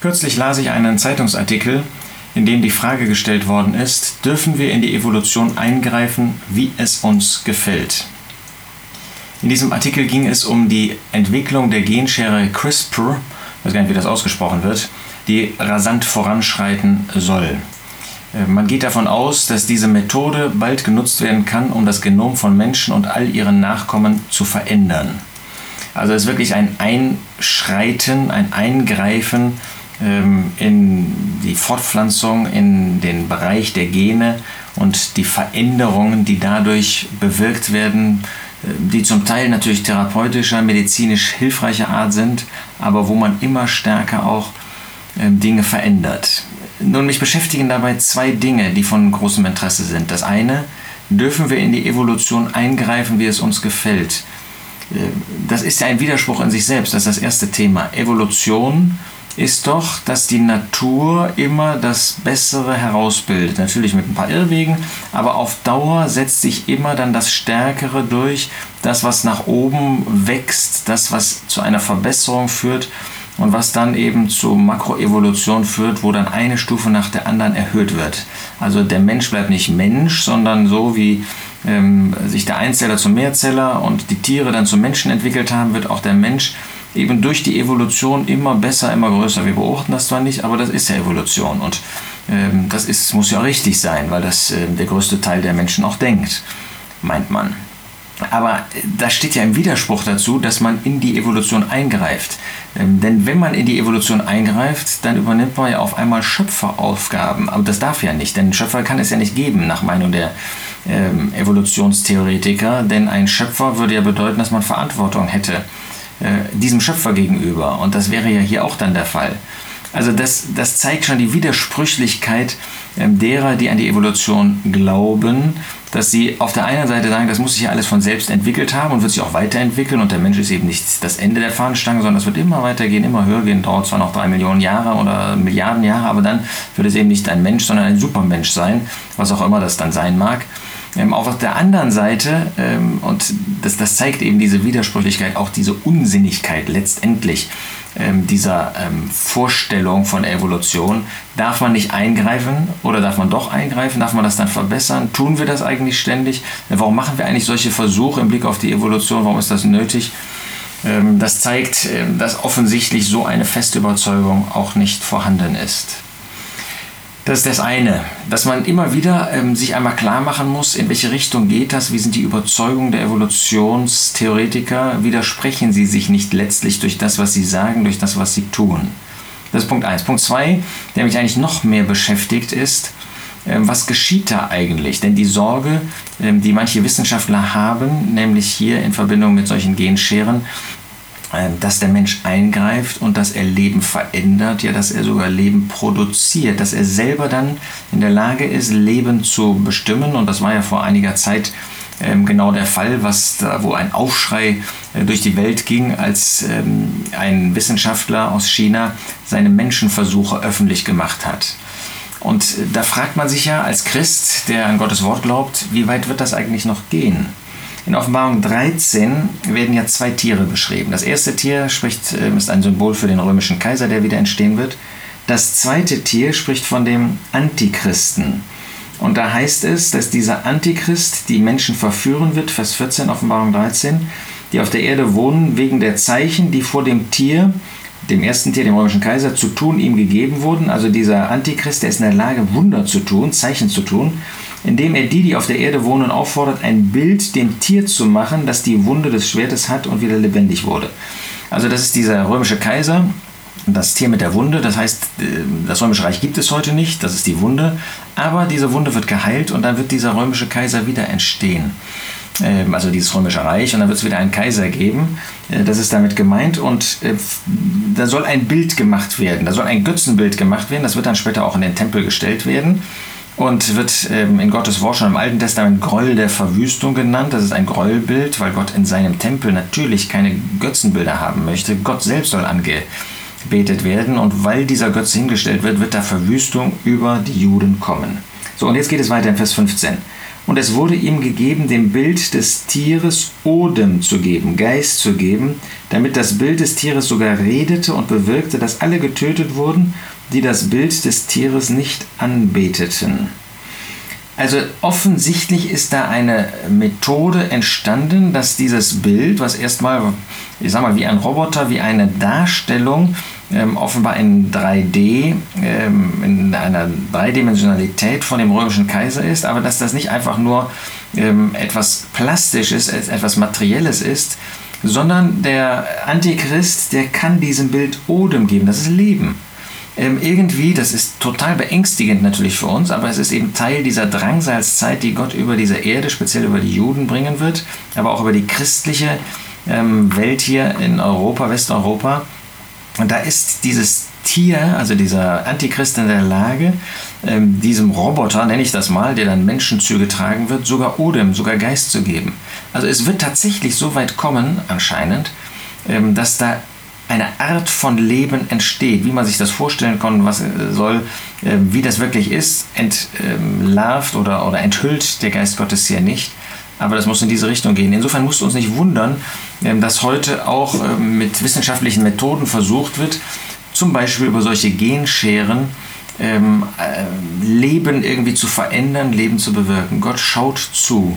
Kürzlich las ich einen Zeitungsartikel, in dem die Frage gestellt worden ist, dürfen wir in die Evolution eingreifen, wie es uns gefällt? In diesem Artikel ging es um die Entwicklung der Genschere CRISPR, ich weiß gar nicht, wie das ausgesprochen wird, die rasant voranschreiten soll. Äh, man geht davon aus, dass diese Methode bald genutzt werden kann, um das Genom von Menschen und all ihren Nachkommen zu verändern. Also es ist wirklich ein Einschreiten, ein Eingreifen in die Fortpflanzung, in den Bereich der Gene und die Veränderungen, die dadurch bewirkt werden, äh, die zum Teil natürlich therapeutischer, medizinisch hilfreicher Art sind, aber wo man immer stärker auch ähm, Dinge verändert. Nun, mich beschäftigen dabei zwei Dinge, die von großem Interesse sind. Das eine, dürfen wir in die Evolution eingreifen, wie es uns gefällt. Äh, das ist ja ein Widerspruch in sich selbst, das ist das erste Thema. Evolution ist doch, dass die Natur immer das Bessere herausbildet. Natürlich mit ein paar Irrwegen, aber auf Dauer setzt sich immer dann das Stärkere durch, das, was nach oben wächst, das, was zu einer Verbesserung führt und was dann eben zu Makroevolution führt, wo dann eine Stufe nach der anderen erhöht wird. Also der Mensch bleibt nicht Mensch, sondern so wie ähm, sich der Einzeller zum Mehrzeller und die Tiere dann zum Menschen entwickelt haben, wird auch der Mensch eben durch die Evolution immer besser, immer größer. Wir beobachten das zwar nicht, aber das ist ja Evolution und ähm, das ist, muss ja richtig sein, weil das äh, der größte Teil der Menschen auch denkt, meint man. Aber äh, das steht ja im Widerspruch dazu, dass man in die Evolution eingreift. Ähm, denn wenn man in die Evolution eingreift, dann übernimmt man ja auf einmal Schöpferaufgaben. Aber das darf ja nicht, denn Schöpfer kann es ja nicht geben, nach Meinung der ähm, Evolutionstheoretiker. Denn ein Schöpfer würde ja bedeuten, dass man Verantwortung hätte äh, diesem Schöpfer gegenüber. Und das wäre ja hier auch dann der Fall. Also das, das zeigt schon die Widersprüchlichkeit ähm, derer, die an die Evolution glauben, dass sie auf der einen Seite sagen, das muss sich ja alles von selbst entwickelt haben und wird sich auch weiterentwickeln und der Mensch ist eben nicht das Ende der Fahnenstange, sondern es wird immer weitergehen, immer höher gehen, dauert zwar noch drei Millionen Jahre oder Milliarden Jahre, aber dann wird es eben nicht ein Mensch, sondern ein Supermensch sein, was auch immer das dann sein mag. Ähm, auf der anderen Seite, ähm, und das, das zeigt eben diese Widersprüchlichkeit, auch diese Unsinnigkeit letztendlich ähm, dieser ähm, Vorstellung von Evolution, darf man nicht eingreifen oder darf man doch eingreifen? Darf man das dann verbessern? Tun wir das eigentlich ständig? Warum machen wir eigentlich solche Versuche im Blick auf die Evolution? Warum ist das nötig? Ähm, das zeigt, ähm, dass offensichtlich so eine feste Überzeugung auch nicht vorhanden ist. Das ist das eine, dass man immer wieder ähm, sich einmal klar machen muss, in welche Richtung geht das, wie sind die Überzeugungen der Evolutionstheoretiker, widersprechen sie sich nicht letztlich durch das, was sie sagen, durch das, was sie tun. Das ist Punkt 1. Punkt 2, der mich eigentlich noch mehr beschäftigt, ist, ähm, was geschieht da eigentlich? Denn die Sorge, ähm, die manche Wissenschaftler haben, nämlich hier in Verbindung mit solchen Genscheren, dass der Mensch eingreift und dass er Leben verändert, ja, dass er sogar Leben produziert, dass er selber dann in der Lage ist, Leben zu bestimmen. Und das war ja vor einiger Zeit ähm, genau der Fall, was da, wo ein Aufschrei äh, durch die Welt ging, als ähm, ein Wissenschaftler aus China seine Menschenversuche öffentlich gemacht hat. Und äh, da fragt man sich ja als Christ, der an Gottes Wort glaubt, wie weit wird das eigentlich noch gehen? In Offenbarung 13 werden ja zwei Tiere beschrieben. Das erste Tier spricht, ähm, ist ein Symbol für den römischen Kaiser, der wieder entstehen wird. Das zweite Tier spricht von dem Antichristen. Und da heißt es, dass dieser Antichrist die Menschen verführen wird, Vers 14, Offenbarung 13, die auf der Erde wohnen, wegen der Zeichen, die vor dem Tier, dem ersten Tier, dem römischen Kaiser, zu tun ihm gegeben wurden. Also dieser Antichrist, der ist in der Lage, Wunder zu tun, Zeichen zu tun indem er die, die auf der Erde wohnen, auffordert, ein Bild dem Tier zu machen, das die Wunde des Schwertes hat und wieder lebendig wurde. Also das ist dieser römische Kaiser, das Tier mit der Wunde, das heißt, äh, das römische Reich gibt es heute nicht, das ist die Wunde, aber diese Wunde wird geheilt und dann wird dieser römische Kaiser wieder entstehen. Ähm, also dieses römische Reich. Und dann wird es wieder einen Kaiser geben. Äh, das ist damit gemeint. Und äh, da soll ein Bild gemacht werden, da soll ein Götzenbild gemacht werden, das wird dann später auch in den Tempel gestellt werden und wird ähm, in Gottes Wort schon im Alten Testament Groll der Verwüstung genannt. Das ist ein Grollbild, weil Gott in seinem Tempel natürlich keine Götzenbilder haben möchte. Gott selbst soll angebetet werden und weil dieser Götze hingestellt wird, wird da Verwüstung über die Juden kommen. So, und jetzt geht es weiter in Vers 15. Und es wurde ihm gegeben, dem Bild des Tieres Odem zu geben, Geist zu geben, damit das Bild des Tieres sogar redete und bewirkte, dass alle getötet wurden, die das Bild des Tieres nicht anbeteten. Also offensichtlich ist da eine Methode entstanden, dass dieses Bild, was erstmal, ich sag mal, wie ein Roboter, wie eine Darstellung, ähm, offenbar in 3D, ähm, in einer Dreidimensionalität von dem römischen Kaiser ist, aber dass das nicht einfach nur ähm, etwas Plastisches, etwas Materielles ist, sondern der Antichrist, der kann diesem Bild Odem geben, das ist Leben ähm, irgendwie, das ist total beängstigend natürlich für uns, aber es ist eben Teil dieser Drangsalzzeit, die Gott über diese Erde, speziell über die Juden bringen wird, aber auch über die christliche ähm, Welt hier in Europa, Westeuropa. Und da ist dieses Tier, also dieser Antichrist in der Lage, ähm, diesem Roboter, nenne ich das mal, der dann Menschenzüge tragen wird, sogar Odem, sogar Geist zu geben. Also es wird tatsächlich so weit kommen, anscheinend, ähm, dass da eine Art von Leben entsteht, wie man sich das vorstellen kann, was äh, soll, äh, wie das wirklich ist, entlarvt oder, oder enthüllt der Geist Gottes hier nicht. Aber das muss in diese Richtung gehen. Insofern musst du uns nicht wundern, ähm, dass heute auch ähm, mit wissenschaftlichen Methoden versucht wird, zum Beispiel über solche Genscheren, ähm, äh, Leben irgendwie zu verändern, Leben zu bewirken. Gott schaut zu.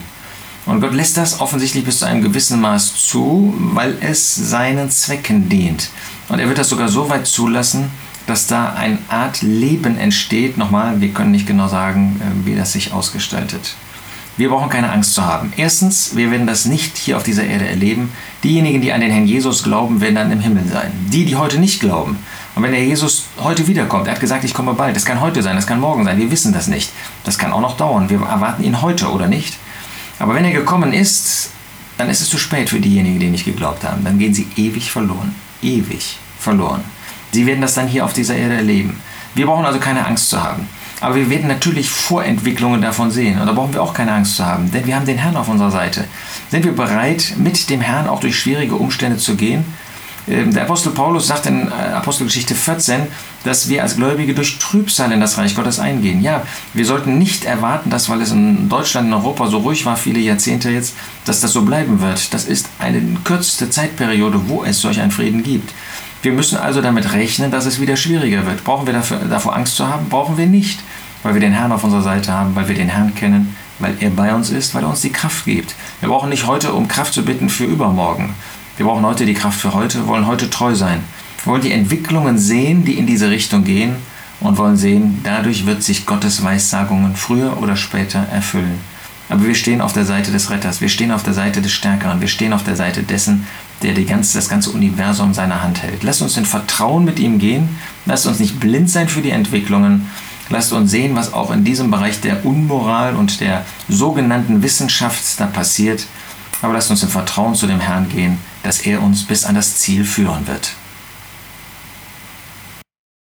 Und Gott lässt das offensichtlich bis zu einem gewissen Maß zu, weil es seinen Zwecken dient. Und er wird das sogar so weit zulassen, dass da eine Art Leben entsteht. Nochmal, wir können nicht genau sagen, äh, wie das sich ausgestaltet. Wir brauchen keine Angst zu haben. Erstens, wir werden das nicht hier auf dieser Erde erleben. Diejenigen, die an den Herrn Jesus glauben, werden dann im Himmel sein. Die, die heute nicht glauben. Und wenn der Jesus heute wiederkommt, er hat gesagt, ich komme bald. Das kann heute sein, das kann morgen sein. Wir wissen das nicht. Das kann auch noch dauern. Wir erwarten ihn heute oder nicht. Aber wenn er gekommen ist, dann ist es zu spät für diejenigen, die nicht geglaubt haben. Dann gehen sie ewig verloren. Ewig verloren. Sie werden das dann hier auf dieser Erde erleben. Wir brauchen also keine Angst zu haben. Aber wir werden natürlich Vorentwicklungen davon sehen. Und da brauchen wir auch keine Angst zu haben. Denn wir haben den Herrn auf unserer Seite. Sind wir bereit, mit dem Herrn auch durch schwierige Umstände zu gehen? Ähm, der Apostel Paulus sagt in äh, Apostelgeschichte 14, dass wir als Gläubige durch Trübsal in das Reich Gottes eingehen. Ja, wir sollten nicht erwarten, dass, weil es in Deutschland, in Europa so ruhig war, viele Jahrzehnte jetzt, dass das so bleiben wird. Das ist eine kürzeste Zeitperiode, wo es solch einen Frieden gibt. Wir müssen also damit rechnen, dass es wieder schwieriger wird. Brauchen wir dafür, davor Angst zu haben? Brauchen wir nicht, weil wir den Herrn auf unserer Seite haben, weil wir den Herrn kennen, weil er bei uns ist, weil er uns die Kraft gibt. Wir brauchen nicht heute um Kraft zu bitten für übermorgen. Wir brauchen heute die Kraft für heute, wollen heute treu sein. Wollen die Entwicklungen sehen, die in diese Richtung gehen und wollen sehen, dadurch wird sich Gottes Weissagungen früher oder später erfüllen. Aber wir stehen auf der Seite des Retters, wir stehen auf der Seite des Stärkeren, wir stehen auf der Seite dessen, der ganze, das ganze Universum in seiner Hand hält. Lasst uns in Vertrauen mit ihm gehen, lasst uns nicht blind sein für die Entwicklungen, lasst uns sehen, was auch in diesem Bereich der Unmoral und der sogenannten Wissenschaft da passiert aber lasst uns im Vertrauen zu dem Herrn gehen, dass er uns bis an das Ziel führen wird.